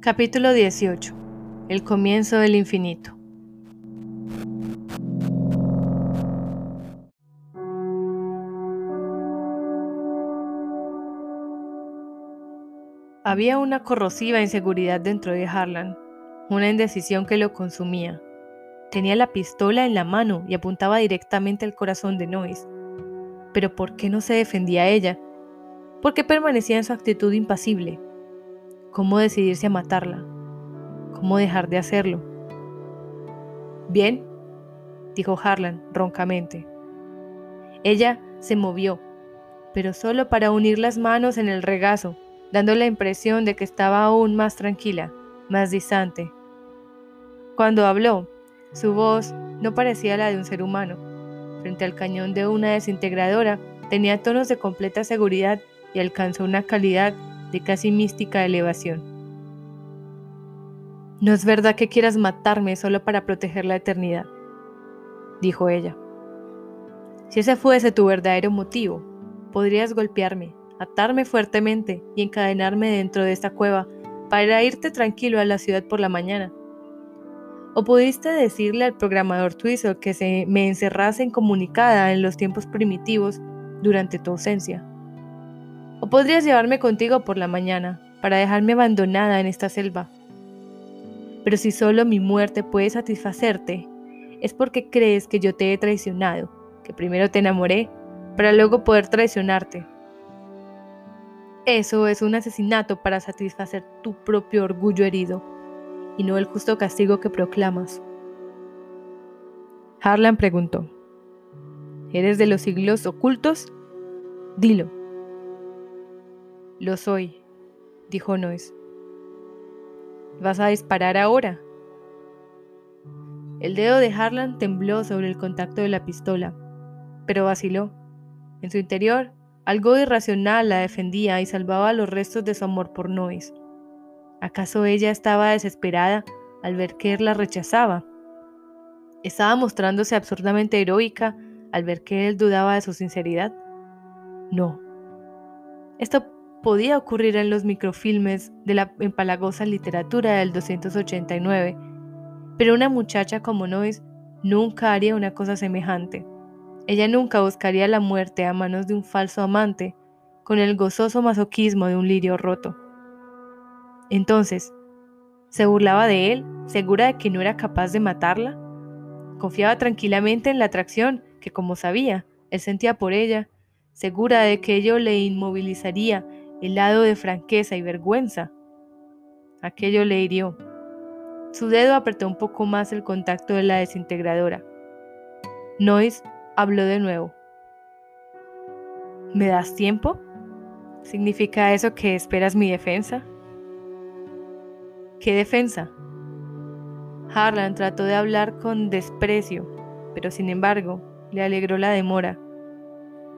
Capítulo 18. El comienzo del infinito. Había una corrosiva inseguridad dentro de Harlan, una indecisión que lo consumía. Tenía la pistola en la mano y apuntaba directamente al corazón de Nois. Pero ¿por qué no se defendía ella? ¿Por qué permanecía en su actitud impasible? ¿Cómo decidirse a matarla? ¿Cómo dejar de hacerlo? Bien, dijo Harlan roncamente. Ella se movió, pero solo para unir las manos en el regazo dando la impresión de que estaba aún más tranquila, más distante. Cuando habló, su voz no parecía la de un ser humano. Frente al cañón de una desintegradora, tenía tonos de completa seguridad y alcanzó una calidad de casi mística elevación. No es verdad que quieras matarme solo para proteger la eternidad, dijo ella. Si ese fuese tu verdadero motivo, podrías golpearme, atarme fuertemente y encadenarme dentro de esta cueva para irte tranquilo a la ciudad por la mañana. O pudiste decirle al programador Twizzle que se me encerrase incomunicada en los tiempos primitivos durante tu ausencia. O podrías llevarme contigo por la mañana para dejarme abandonada en esta selva. Pero si solo mi muerte puede satisfacerte, es porque crees que yo te he traicionado, que primero te enamoré para luego poder traicionarte. Eso es un asesinato para satisfacer tu propio orgullo herido y no el justo castigo que proclamas. Harlan preguntó, ¿Eres de los siglos ocultos? Dilo. Lo soy, dijo Noes. ¿Vas a disparar ahora? El dedo de Harlan tembló sobre el contacto de la pistola, pero vaciló. En su interior algo irracional la defendía y salvaba los restos de su amor por Nois. ¿Acaso ella estaba desesperada al ver que él la rechazaba? ¿Estaba mostrándose absurdamente heroica al ver que él dudaba de su sinceridad? No. Esto podía ocurrir en los microfilmes de la empalagosa literatura del 289, pero una muchacha como Nois nunca haría una cosa semejante. Ella nunca buscaría la muerte a manos de un falso amante, con el gozoso masoquismo de un lirio roto. Entonces, ¿se burlaba de él, segura de que no era capaz de matarla? Confiaba tranquilamente en la atracción que, como sabía, él sentía por ella, segura de que ello le inmovilizaría el lado de franqueza y vergüenza. Aquello le hirió. Su dedo apretó un poco más el contacto de la desintegradora. Nois habló de nuevo. ¿Me das tiempo? ¿Significa eso que esperas mi defensa? ¿Qué defensa? Harlan trató de hablar con desprecio, pero sin embargo le alegró la demora.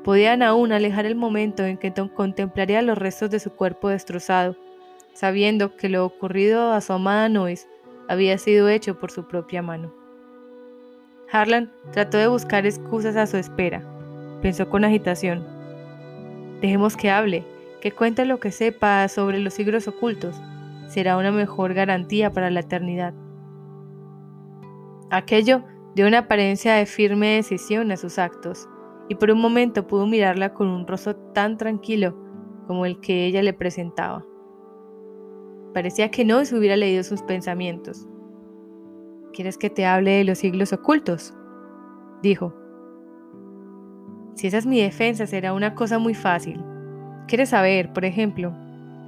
Podían aún alejar el momento en que contemplaría los restos de su cuerpo destrozado, sabiendo que lo ocurrido a su amada Nois había sido hecho por su propia mano. Harlan trató de buscar excusas a su espera. Pensó con agitación. Dejemos que hable, que cuente lo que sepa sobre los siglos ocultos. Será una mejor garantía para la eternidad. Aquello dio una apariencia de firme decisión a sus actos, y por un momento pudo mirarla con un rostro tan tranquilo como el que ella le presentaba. Parecía que no se hubiera leído sus pensamientos. ¿Quieres que te hable de los siglos ocultos? Dijo. Si esa es mi defensa, será una cosa muy fácil. ¿Quieres saber, por ejemplo,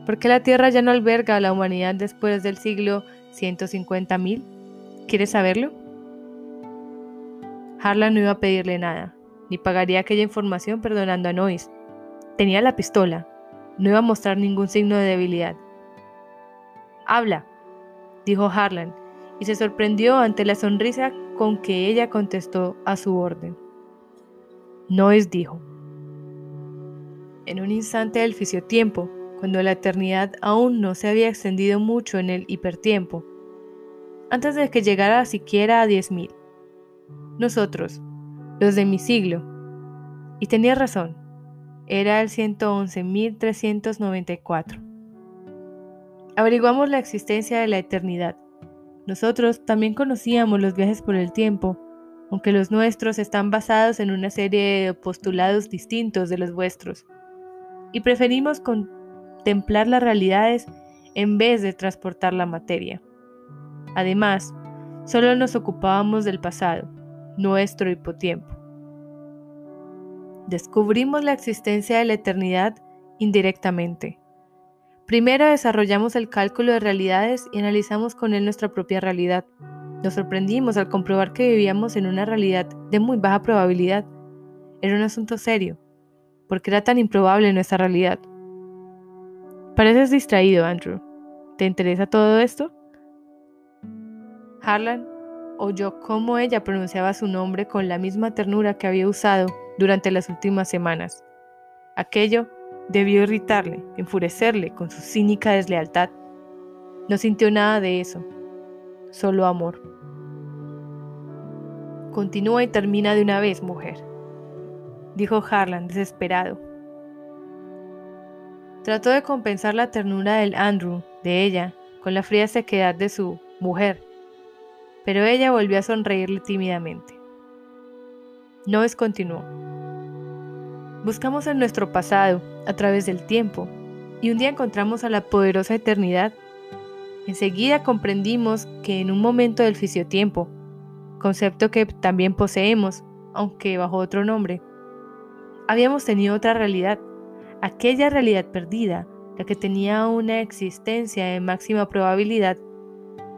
por qué la Tierra ya no alberga a la humanidad después del siglo 150.000? ¿Quieres saberlo? Harlan no iba a pedirle nada, ni pagaría aquella información perdonando a Nois. Tenía la pistola, no iba a mostrar ningún signo de debilidad. Habla, dijo Harlan, y se sorprendió ante la sonrisa con que ella contestó a su orden. Noes dijo, en un instante del tiempo, cuando la eternidad aún no se había extendido mucho en el hipertiempo, antes de que llegara siquiera a diez mil, nosotros, los de mi siglo, y tenía razón, era el 111.394. Averiguamos la existencia de la eternidad. Nosotros también conocíamos los viajes por el tiempo, aunque los nuestros están basados en una serie de postulados distintos de los vuestros, y preferimos contemplar las realidades en vez de transportar la materia. Además, solo nos ocupábamos del pasado, nuestro hipotiempo descubrimos la existencia de la eternidad indirectamente. Primero desarrollamos el cálculo de realidades y analizamos con él nuestra propia realidad. Nos sorprendimos al comprobar que vivíamos en una realidad de muy baja probabilidad. Era un asunto serio, porque era tan improbable nuestra realidad. Pareces distraído, Andrew. ¿Te interesa todo esto? Harlan oyó cómo ella pronunciaba su nombre con la misma ternura que había usado durante las últimas semanas. Aquello debió irritarle, enfurecerle con su cínica deslealtad. No sintió nada de eso, solo amor. Continúa y termina de una vez, mujer, dijo Harlan desesperado. Trató de compensar la ternura del Andrew, de ella, con la fría sequedad de su mujer, pero ella volvió a sonreírle tímidamente. Noes continuó. Buscamos en nuestro pasado, a través del tiempo, y un día encontramos a la poderosa eternidad. Enseguida comprendimos que en un momento del fisiotiempo, concepto que también poseemos, aunque bajo otro nombre, habíamos tenido otra realidad, aquella realidad perdida, la que tenía una existencia de máxima probabilidad,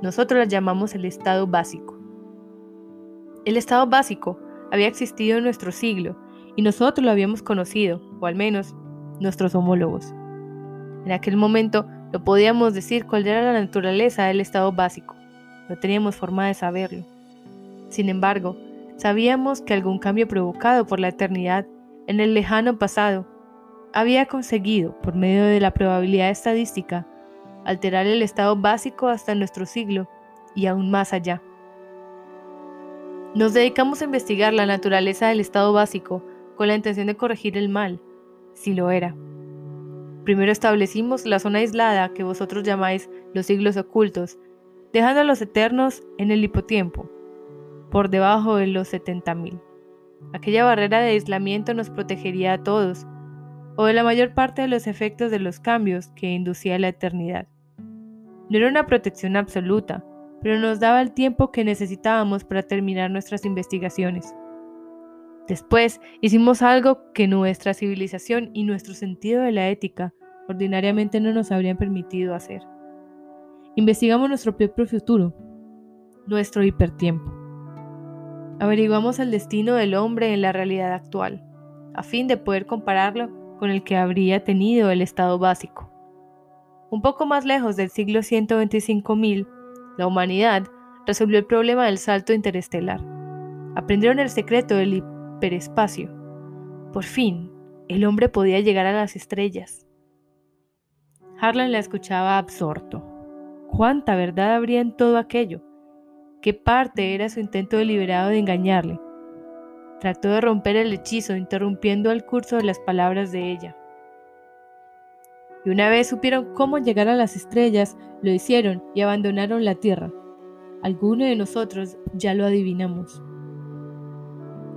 nosotros la llamamos el estado básico. El estado básico había existido en nuestro siglo y nosotros lo habíamos conocido, o al menos nuestros homólogos. En aquel momento no podíamos decir cuál era la naturaleza del estado básico, no teníamos forma de saberlo. Sin embargo, sabíamos que algún cambio provocado por la eternidad en el lejano pasado había conseguido, por medio de la probabilidad estadística, alterar el estado básico hasta nuestro siglo y aún más allá. Nos dedicamos a investigar la naturaleza del estado básico con la intención de corregir el mal, si lo era. Primero establecimos la zona aislada que vosotros llamáis los siglos ocultos, dejando a los eternos en el hipotiempo, por debajo de los 70.000. Aquella barrera de aislamiento nos protegería a todos, o de la mayor parte de los efectos de los cambios que inducía la eternidad. No era una protección absoluta, pero nos daba el tiempo que necesitábamos para terminar nuestras investigaciones. Después hicimos algo que nuestra civilización y nuestro sentido de la ética ordinariamente no nos habrían permitido hacer. Investigamos nuestro propio futuro, nuestro hipertiempo. Averiguamos el destino del hombre en la realidad actual, a fin de poder compararlo con el que habría tenido el estado básico. Un poco más lejos del siglo 125.000, la humanidad resolvió el problema del salto interestelar. Aprendieron el secreto del espacio. Por fin, el hombre podía llegar a las estrellas. Harlan la escuchaba absorto. ¿Cuánta verdad habría en todo aquello? ¿Qué parte era su intento deliberado de engañarle? Trató de romper el hechizo, interrumpiendo el curso de las palabras de ella. Y una vez supieron cómo llegar a las estrellas, lo hicieron y abandonaron la tierra. Alguno de nosotros ya lo adivinamos.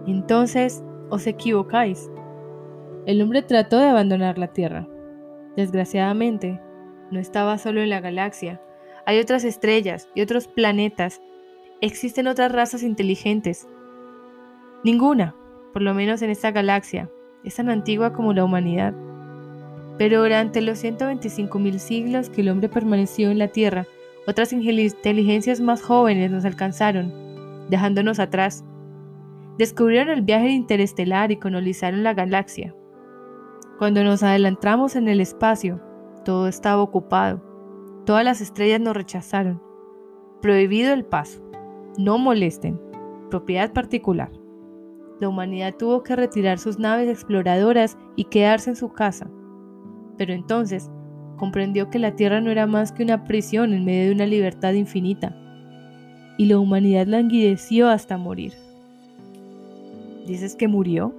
Entonces os equivocáis. El hombre trató de abandonar la Tierra. Desgraciadamente, no estaba solo en la galaxia. Hay otras estrellas y otros planetas. Existen otras razas inteligentes. Ninguna, por lo menos en esta galaxia, es tan antigua como la humanidad. Pero durante los 125.000 siglos que el hombre permaneció en la Tierra, otras inteligencias más jóvenes nos alcanzaron, dejándonos atrás descubrieron el viaje interestelar y colonizaron la galaxia. Cuando nos adelantamos en el espacio, todo estaba ocupado. Todas las estrellas nos rechazaron. Prohibido el paso. No molesten. Propiedad particular. La humanidad tuvo que retirar sus naves exploradoras y quedarse en su casa. Pero entonces comprendió que la Tierra no era más que una prisión en medio de una libertad infinita. Y la humanidad languideció hasta morir. ¿Dices que murió?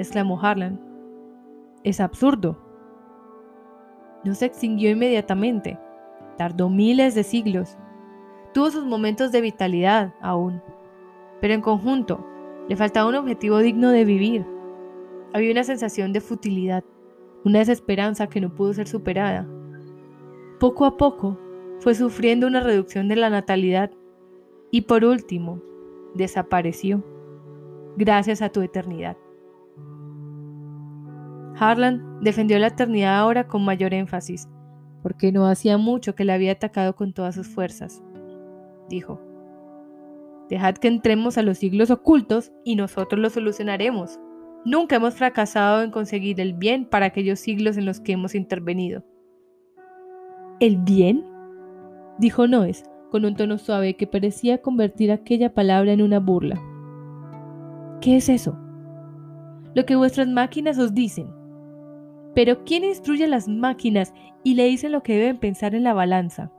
exclamó Harlan. es absurdo. No se extinguió inmediatamente. Tardó miles de siglos. Tuvo sus momentos de vitalidad aún. Pero en conjunto, le faltaba un objetivo digno de vivir. Había una sensación de futilidad, una desesperanza que no pudo ser superada. Poco a poco, fue sufriendo una reducción de la natalidad y por último, desapareció, gracias a tu eternidad. Harlan defendió la eternidad ahora con mayor énfasis, porque no hacía mucho que la había atacado con todas sus fuerzas. Dijo, Dejad que entremos a los siglos ocultos y nosotros lo solucionaremos. Nunca hemos fracasado en conseguir el bien para aquellos siglos en los que hemos intervenido. ¿El bien? dijo Noes, con un tono suave que parecía convertir aquella palabra en una burla. ¿Qué es eso? Lo que vuestras máquinas os dicen. Pero ¿quién instruye a las máquinas y le dicen lo que deben pensar en la balanza?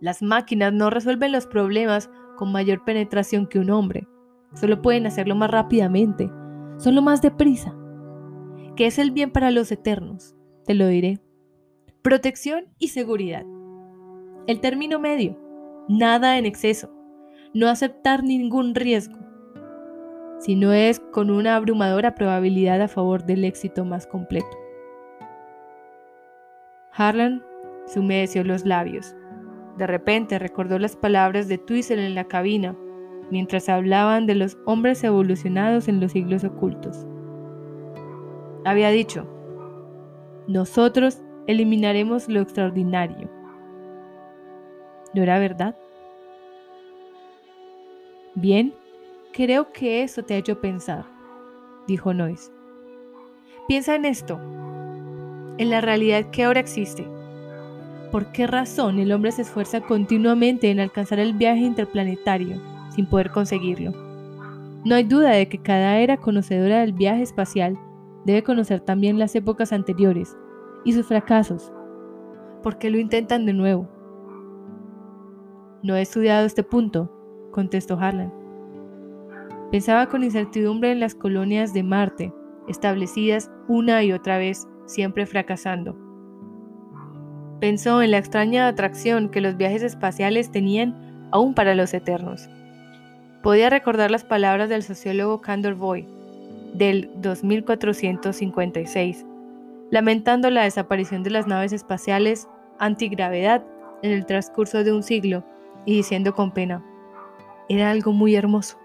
Las máquinas no resuelven los problemas con mayor penetración que un hombre. Solo pueden hacerlo más rápidamente, solo más deprisa. ¿Qué es el bien para los eternos? Te lo diré. Protección y seguridad. El término medio. Nada en exceso. No aceptar ningún riesgo. Si no es con una abrumadora probabilidad a favor del éxito más completo. Harlan se humedeció los labios. De repente recordó las palabras de Twizzle en la cabina, mientras hablaban de los hombres evolucionados en los siglos ocultos. Había dicho, nosotros eliminaremos lo extraordinario. ¿No era verdad? Bien, creo que eso te ha hecho pensar, dijo Noyes. Piensa en esto, en la realidad que ahora existe ¿Por qué razón el hombre se esfuerza continuamente en alcanzar el viaje interplanetario sin poder conseguirlo? No hay duda de que cada era conocedora del viaje espacial debe conocer también las épocas anteriores y sus fracasos. ¿Por qué lo intentan de nuevo? No he estudiado este punto, contestó Harlan. Pensaba con incertidumbre en las colonias de Marte, establecidas una y otra vez, siempre fracasando. Pensó en la extraña atracción que los viajes espaciales tenían aún para los eternos. Podía recordar las palabras del sociólogo Candor Boy del 2456, lamentando la desaparición de las naves espaciales antigravedad en el transcurso de un siglo y diciendo con pena, era algo muy hermoso.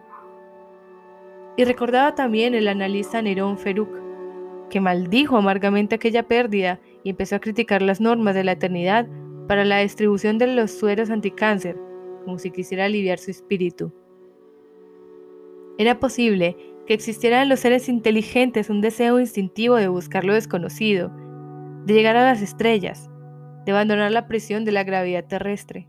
Y recordaba también el analista Nerón Feruk, que maldijo amargamente aquella pérdida y empezó a criticar las normas de la eternidad para la distribución de los sueros anticáncer, como si quisiera aliviar su espíritu. Era posible que existiera en los seres inteligentes un deseo instintivo de buscar lo desconocido, de llegar a las estrellas, de abandonar la prisión de la gravedad terrestre.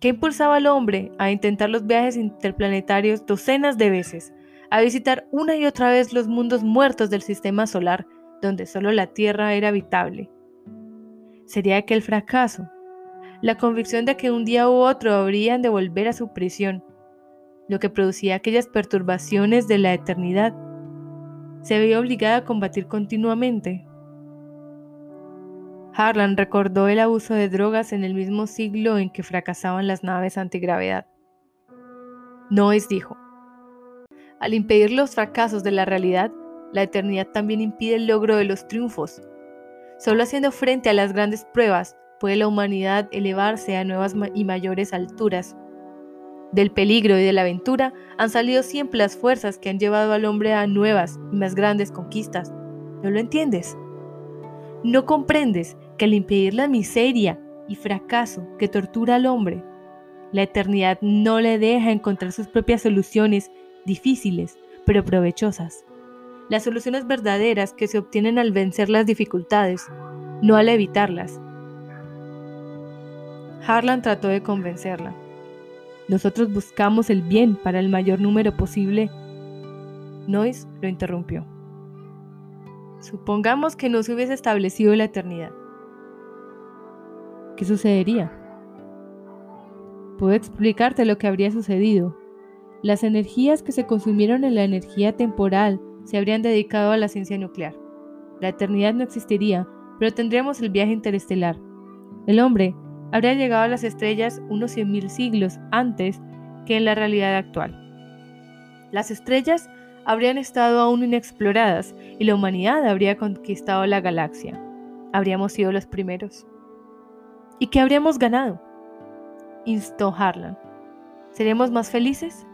¿Qué impulsaba al hombre a intentar los viajes interplanetarios docenas de veces, a visitar una y otra vez los mundos muertos del sistema solar donde solo la tierra era habitable. Sería aquel fracaso, la convicción de que un día u otro habrían de volver a su prisión, lo que producía aquellas perturbaciones de la eternidad. Se veía obligada a combatir continuamente. Harlan recordó el abuso de drogas en el mismo siglo en que fracasaban las naves antigravedad. Noes dijo, al impedir los fracasos de la realidad, la eternidad también impide el logro de los triunfos. Solo haciendo frente a las grandes pruebas puede la humanidad elevarse a nuevas y mayores alturas. Del peligro y de la aventura han salido siempre las fuerzas que han llevado al hombre a nuevas y más grandes conquistas. ¿No lo entiendes? ¿No comprendes que al impedir la miseria y fracaso que tortura al hombre, la eternidad no le deja encontrar sus propias soluciones difíciles pero provechosas? Las soluciones verdaderas que se obtienen al vencer las dificultades, no al evitarlas. Harlan trató de convencerla. Nosotros buscamos el bien para el mayor número posible. Noyes lo interrumpió. Supongamos que no se hubiese establecido la eternidad. ¿Qué sucedería? Puedo explicarte lo que habría sucedido. Las energías que se consumieron en la energía temporal se habrían dedicado a la ciencia nuclear, la eternidad no existiría, pero tendríamos el viaje interestelar. El hombre habría llegado a las estrellas unos 100.000 siglos antes que en la realidad actual. Las estrellas habrían estado aún inexploradas y la humanidad habría conquistado la galaxia. Habríamos sido los primeros. ¿Y qué habríamos ganado? Instó Harlan. ¿Seremos más felices?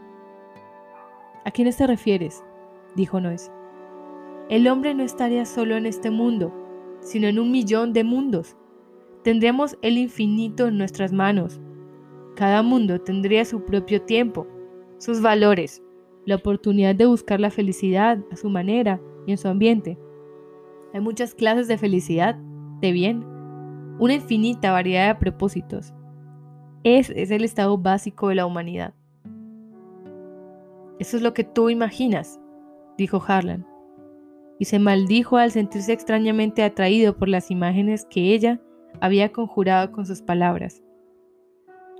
¿A quiénes te refieres? Dijo Noes. El hombre no estaría solo en este mundo, sino en un millón de mundos. Tendríamos el infinito en nuestras manos. Cada mundo tendría su propio tiempo, sus valores, la oportunidad de buscar la felicidad a su manera y en su ambiente. Hay muchas clases de felicidad, de bien, una infinita variedad de propósitos. Ese es el estado básico de la humanidad. Eso es lo que tú imaginas, dijo Harlan, y se maldijo al sentirse extrañamente atraído por las imágenes que ella había conjurado con sus palabras.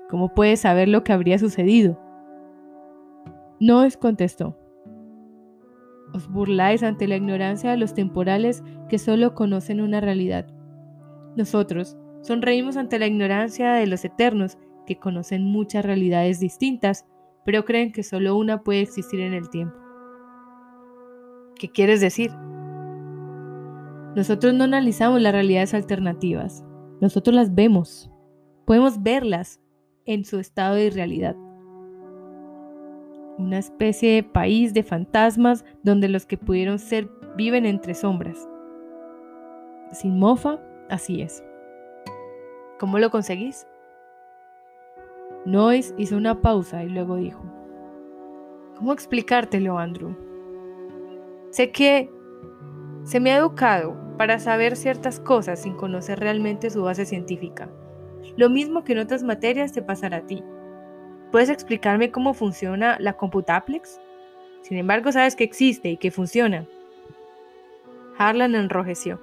¿Cómo puedes saber lo que habría sucedido? No es contestó. Os burláis ante la ignorancia de los temporales que solo conocen una realidad. Nosotros sonreímos ante la ignorancia de los eternos que conocen muchas realidades distintas, pero creen que solo una puede existir en el tiempo. ¿Qué quieres decir? Nosotros no analizamos las realidades alternativas, nosotros las vemos, podemos verlas en su estado de irrealidad. Una especie de país de fantasmas donde los que pudieron ser viven entre sombras. Sin mofa, así es. ¿Cómo lo conseguís? Noyes hizo una pausa y luego dijo, ¿Cómo explicártelo, Andrew? Sé que se me ha educado para saber ciertas cosas sin conocer realmente su base científica. Lo mismo que en otras materias te pasará a ti. ¿Puedes explicarme cómo funciona la Computaplex? Sin embargo, sabes que existe y que funciona. Harlan enrojeció.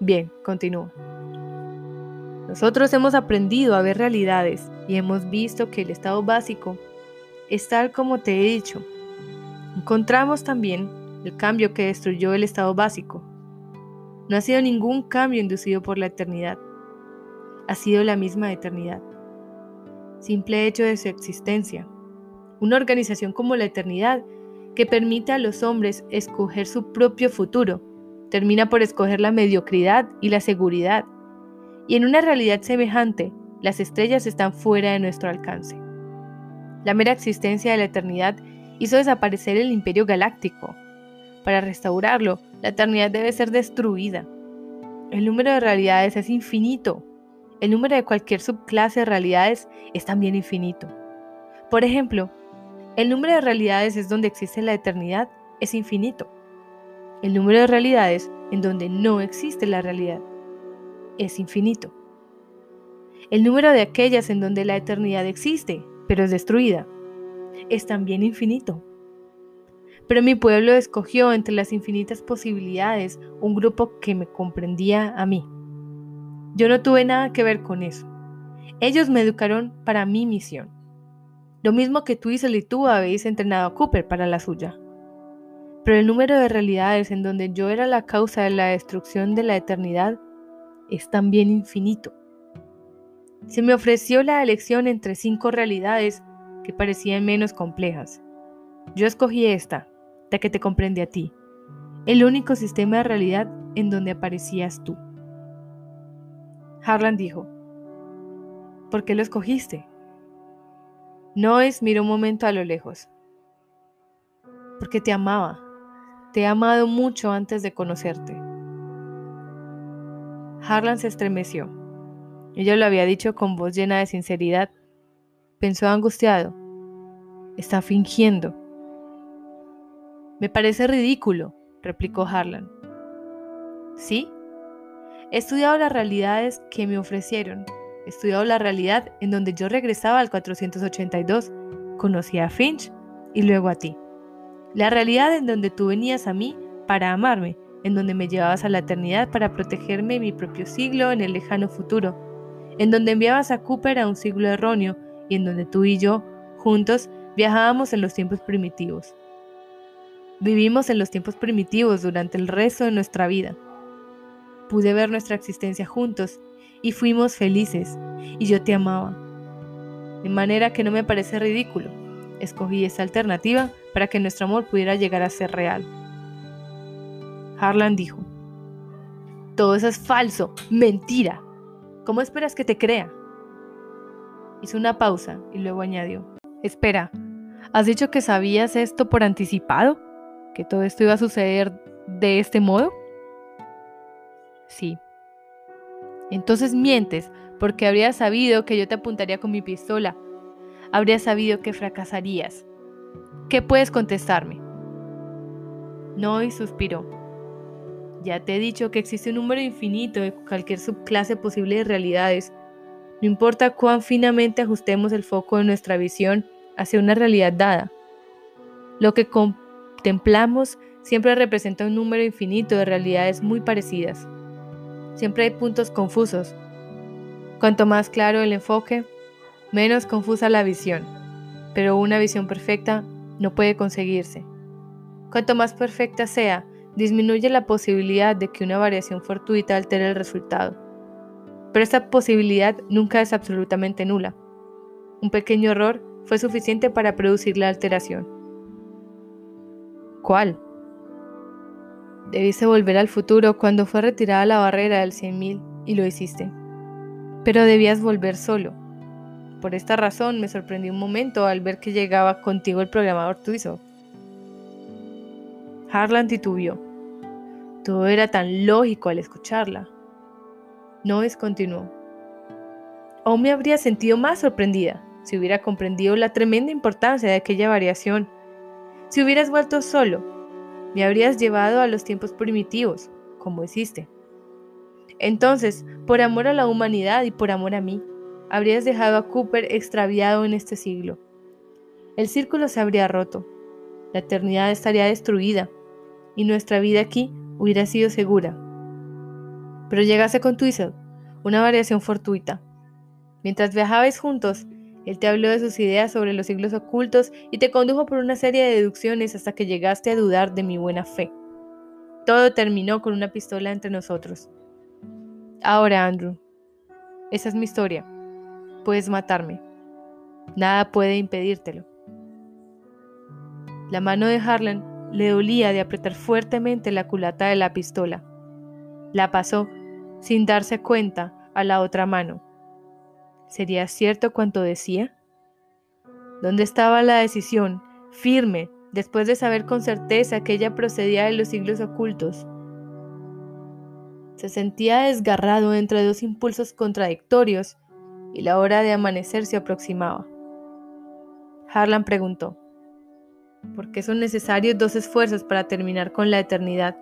Bien, continúo. Nosotros hemos aprendido a ver realidades y hemos visto que el estado básico es tal como te he dicho. Encontramos también el cambio que destruyó el estado básico. No ha sido ningún cambio inducido por la eternidad. Ha sido la misma eternidad. Simple hecho de su existencia. Una organización como la eternidad que permite a los hombres escoger su propio futuro, termina por escoger la mediocridad y la seguridad y en una realidad semejante, las estrellas están fuera de nuestro alcance. La mera existencia de la eternidad hizo desaparecer el imperio galáctico. Para restaurarlo, la eternidad debe ser destruida. El número de realidades es infinito. El número de cualquier subclase de realidades es también infinito. Por ejemplo, el número de realidades es donde existe la eternidad es infinito. El número de realidades en donde no existe la realidad es infinito. El número de aquellas en donde la eternidad existe, pero es destruida, es también infinito. Pero mi pueblo escogió entre las infinitas posibilidades un grupo que me comprendía a mí. Yo no tuve nada que ver con eso. Ellos me educaron para mi misión. Lo mismo que tú y tú habéis entrenado a Cooper para la suya. Pero el número de realidades en donde yo era la causa de la destrucción de la eternidad es también infinito. Se me ofreció la elección entre cinco realidades parecían menos complejas. Yo escogí esta, la que te comprende a ti, el único sistema de realidad en donde aparecías tú. Harlan dijo, ¿por qué lo escogiste? Noes miró un momento a lo lejos. Porque te amaba. Te he amado mucho antes de conocerte. Harlan se estremeció. Ella lo había dicho con voz llena de sinceridad. Pensó angustiado. Está fingiendo. Me parece ridículo, replicó Harlan. ¿Sí? He estudiado las realidades que me ofrecieron. He estudiado la realidad en donde yo regresaba al 482. Conocí a Finch y luego a ti. La realidad en donde tú venías a mí para amarme en donde me llevabas a la eternidad para protegerme en mi propio siglo en el lejano futuro, en donde enviabas a Cooper a un siglo erróneo y en donde tú y yo, juntos, viajábamos en los tiempos primitivos. Vivimos en los tiempos primitivos durante el resto de nuestra vida. Pude ver nuestra existencia juntos y fuimos felices y yo te amaba. De manera que no me parece ridículo. Escogí esa alternativa para que nuestro amor pudiera llegar a ser real. Harlan dijo, todo eso es falso, mentira. ¿Cómo esperas que te crea? Hizo una pausa y luego añadió, espera, ¿has dicho que sabías esto por anticipado? ¿Que todo esto iba a suceder de este modo? Sí. Entonces mientes, porque habrías sabido que yo te apuntaría con mi pistola. Habrías sabido que fracasarías. ¿Qué puedes contestarme? Noy suspiró. Ya te he dicho que existe un número infinito de cualquier subclase posible de realidades. No importa cuán finamente ajustemos el foco de nuestra visión hacia una realidad dada. Lo que contemplamos siempre representa un número infinito de realidades muy parecidas. Siempre hay puntos confusos. Cuanto más claro el enfoque, menos confusa la visión. Pero una visión perfecta no puede conseguirse. Cuanto más perfecta sea, disminuye la posibilidad de que una variación fortuita altere el resultado. Pero esta posibilidad nunca es absolutamente nula. Un pequeño error fue suficiente para producir la alteración. ¿Cuál? Debiste volver al futuro cuando fue retirada la barrera del 100.000 y lo hiciste. Pero debías volver solo. Por esta razón me sorprendí un momento al ver que llegaba contigo el programador tuizo. Harlan titubió. Todo era tan lógico al escucharla. Noes continuó. Aún me habría sentido más sorprendida si hubiera comprendido la tremenda importancia de aquella variación. Si hubieras vuelto solo, me habrías llevado a los tiempos primitivos, como hiciste. Entonces, por amor a la humanidad y por amor a mí, habrías dejado a Cooper extraviado en este siglo. El círculo se habría roto, la eternidad estaría destruida y nuestra vida aquí hubiera sido segura. Pero llegase con Twizzle, una variación fortuita. Mientras viajabais juntos, él te habló de sus ideas sobre los siglos ocultos y te condujo por una serie de deducciones hasta que llegaste a dudar de mi buena fe. Todo terminó con una pistola entre nosotros. Ahora, Andrew, esa es mi historia. Puedes matarme. Nada puede impedírtelo. La mano de Harlan le dolía de apretar fuertemente la culata de la pistola. La pasó, sin darse cuenta, a la otra mano ¿Sería cierto cuanto decía? ¿Dónde estaba la decisión, firme, después de saber con certeza que ella procedía de los siglos ocultos? Se sentía desgarrado entre dos impulsos contradictorios y la hora de amanecer se aproximaba. Harlan preguntó, ¿por qué son necesarios dos esfuerzos para terminar con la eternidad?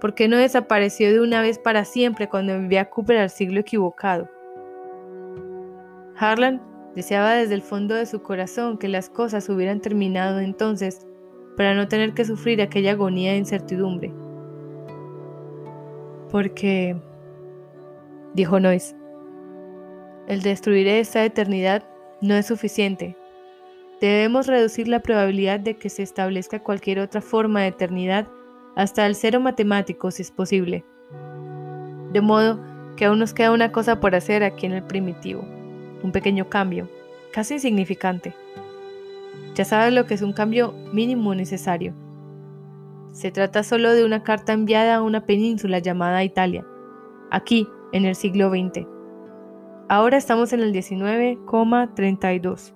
¿Por qué no desapareció de una vez para siempre cuando envió a Cooper al siglo equivocado? Harlan deseaba desde el fondo de su corazón que las cosas hubieran terminado entonces para no tener que sufrir aquella agonía de incertidumbre. Porque, dijo Noyes, el destruir esta eternidad no es suficiente. Debemos reducir la probabilidad de que se establezca cualquier otra forma de eternidad hasta el cero matemático si es posible. De modo que aún nos queda una cosa por hacer aquí en el primitivo un pequeño cambio, casi insignificante. Ya sabes lo que es un cambio mínimo necesario. Se trata solo de una carta enviada a una península llamada Italia, aquí en el siglo XX. Ahora estamos en el 19,32.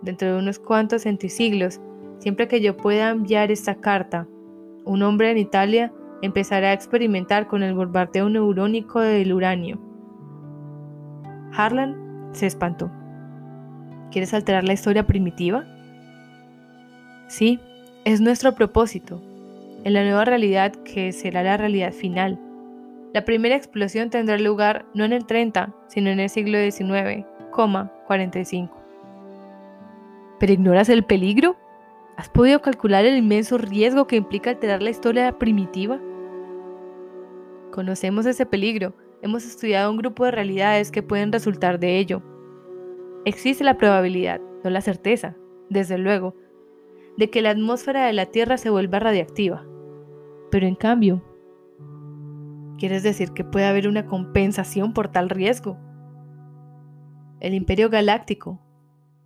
Dentro de unos cuantos centisiglos, siempre que yo pueda enviar esta carta, un hombre en Italia empezará a experimentar con el bombardeo neurónico del uranio. Harlan se espantó. ¿Quieres alterar la historia primitiva? Sí, es nuestro propósito, en la nueva realidad que será la realidad final. La primera explosión tendrá lugar no en el 30, sino en el siglo XIX, 45. ¿Pero ignoras el peligro? ¿Has podido calcular el inmenso riesgo que implica alterar la historia primitiva? Conocemos ese peligro, hemos estudiado un grupo de realidades que pueden resultar de ello. Existe la probabilidad, no la certeza, desde luego. de que la atmósfera de la Tierra se vuelva radiactiva. Pero en cambio, ¿quieres decir que puede haber una compensación por tal riesgo? El Imperio Galáctico,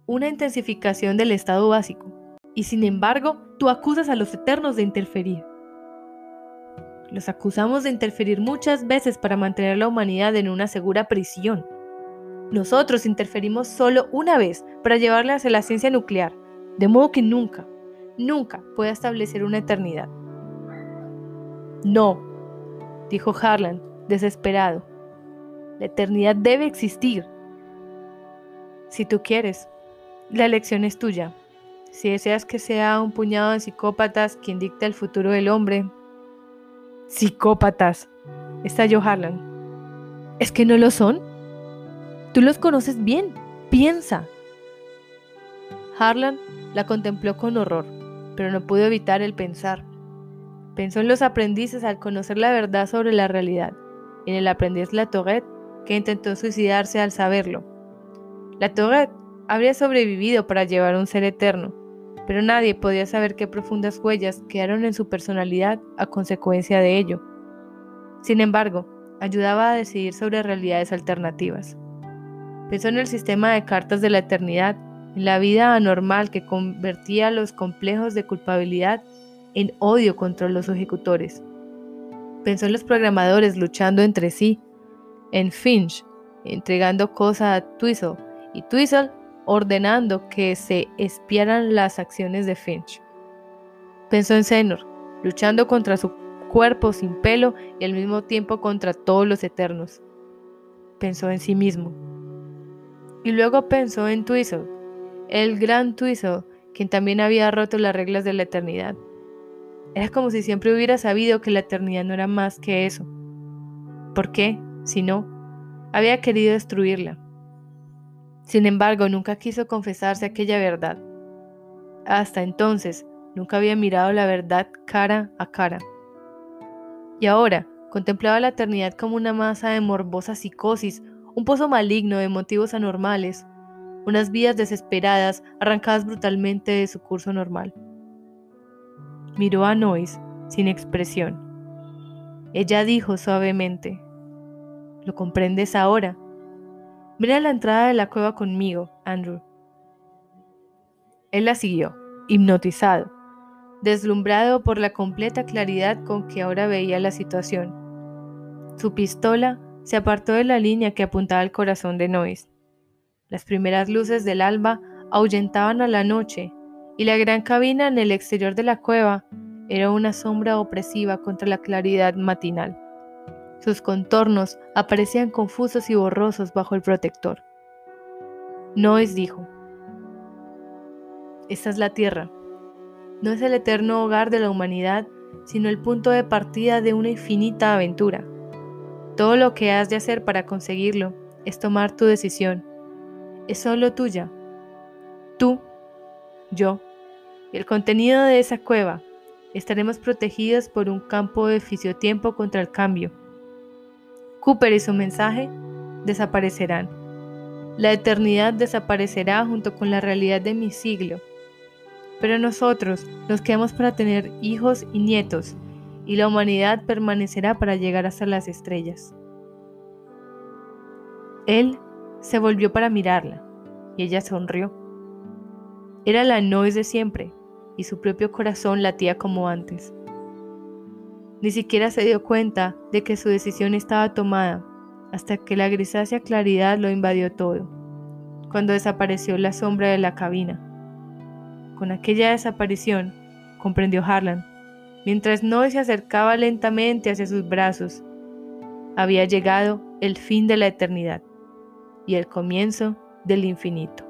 una intensificación del estado básico, y sin embargo, tú acusas a los Eternos de interferir. Los acusamos de interferir muchas veces para mantener la humanidad en una segura prisión. Nosotros interferimos solo una vez para llevarle hacia la ciencia nuclear, de modo que nunca, nunca pueda establecer una eternidad. No, dijo Harlan, desesperado. La eternidad debe existir. Si tú quieres, la elección es tuya. Si deseas que sea un puñado de psicópatas quien dicte el futuro del hombre. Psicópatas, estalló Harlan. ¿Es que no lo son? Tú los conoces bien. Piensa. Harlan la contempló con horror, pero no pudo evitar el pensar. Pensó en los aprendices al conocer la verdad sobre la realidad, en el aprendiz La Tourette, que intentó suicidarse al saberlo. La Tourette habría sobrevivido para llevar un ser eterno, pero nadie podía saber qué profundas huellas quedaron en su personalidad a consecuencia de ello. Sin embargo, ayudaba a decidir sobre realidades alternativas. Pensó en el sistema de cartas de la eternidad, en la vida anormal que convertía los complejos de culpabilidad en odio contra los ejecutores. Pensó en los programadores luchando entre sí, en Finch, entregando cosas a Twizzle y Twizzle ordenando que se espiaran las acciones de Finch. Pensó en Senor, luchando contra su cuerpo sin pelo y al mismo tiempo contra todos los eternos. Pensó en sí mismo. Y luego pensó en Twizzle, el gran Twizzle, quien también había roto las reglas de la eternidad. Era como si siempre hubiera sabido que la eternidad no era más que eso. ¿Por qué? Si no, había querido destruirla. Sin embargo, nunca quiso confesarse aquella verdad. Hasta entonces, nunca había mirado la verdad cara a cara. Y ahora, contemplaba la eternidad como una masa de morbosa psicosis, un pozo maligno de motivos anormales, unas vidas desesperadas arrancadas brutalmente de su curso normal. Miró a Nois sin expresión. Ella dijo suavemente, ¿lo comprendes ahora? Ven a la entrada de la cueva conmigo, Andrew. Él la siguió, hipnotizado, deslumbrado por la completa claridad con que ahora veía la situación. Su pistola se apartó de la línea que apuntaba al corazón de Nois. Las primeras luces del alba ahuyentaban a la noche y la gran cabina en el exterior de la cueva era una sombra opresiva contra la claridad matinal. Sus contornos aparecían confusos y borrosos bajo el protector. Noes dijo, Esta es la tierra. No es el eterno hogar de la humanidad, sino el punto de partida de una infinita aventura. Todo lo que has de hacer para conseguirlo es tomar tu decisión. Es solo tuya. Tú yo y el contenido de esa cueva, estaremos protegidos por un campo de fisiotiempo contra el cambio. Cooper y su mensaje desaparecerán. La eternidad desaparecerá junto con la realidad de mi siglo. Pero nosotros nos quedamos para tener hijos y nietos, y la humanidad permanecerá para llegar hasta las estrellas. Él se volvió para mirarla, y ella sonrió. Era la noise de siempre, y su propio corazón latía como antes. Ni siquiera se dio cuenta de que su decisión estaba tomada, hasta que la grisácea claridad lo invadió todo, cuando desapareció la sombra de la cabina. Con aquella desaparición, comprendió Harlan, mientras Noé se acercaba lentamente hacia sus brazos, había llegado el fin de la eternidad y el comienzo del infinito.